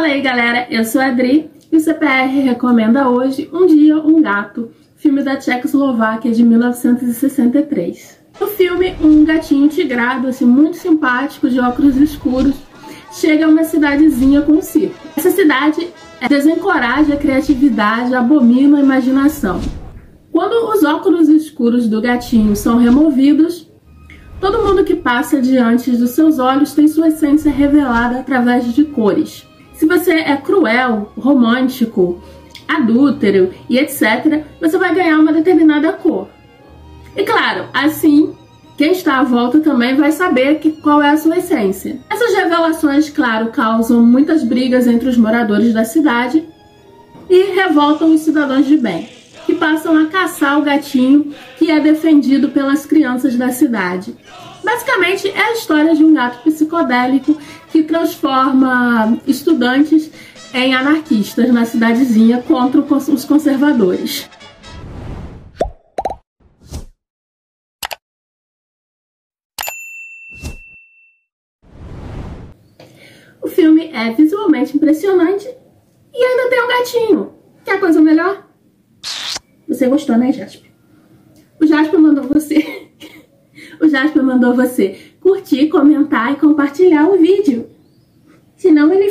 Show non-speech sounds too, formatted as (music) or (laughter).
Fala aí galera, eu sou a Adri e o CPR recomenda hoje Um Dia, Um Gato, filme da Tchecoslováquia de 1963. No filme, um gatinho tigrado, assim, muito simpático, de óculos escuros, chega a uma cidadezinha com um circo. Essa cidade desencoraja a criatividade, abomina a imaginação. Quando os óculos escuros do gatinho são removidos, todo mundo que passa diante dos seus olhos tem sua essência revelada através de cores. Se você é cruel, romântico, adúltero e etc., você vai ganhar uma determinada cor. E claro, assim, quem está à volta também vai saber que, qual é a sua essência. Essas revelações, claro, causam muitas brigas entre os moradores da cidade e revoltam os cidadãos de bem que passam a caçar o gatinho que é defendido pelas crianças da cidade. Basicamente, é a história de um gato psicodélico que transforma estudantes em anarquistas na cidadezinha contra os conservadores. O filme é visualmente impressionante e ainda tem um gatinho. Quer coisa melhor? Você gostou, né, Jasper? O Jasper mandou você. (laughs) Jasper mandou você curtir, comentar e compartilhar o vídeo. Senão ele.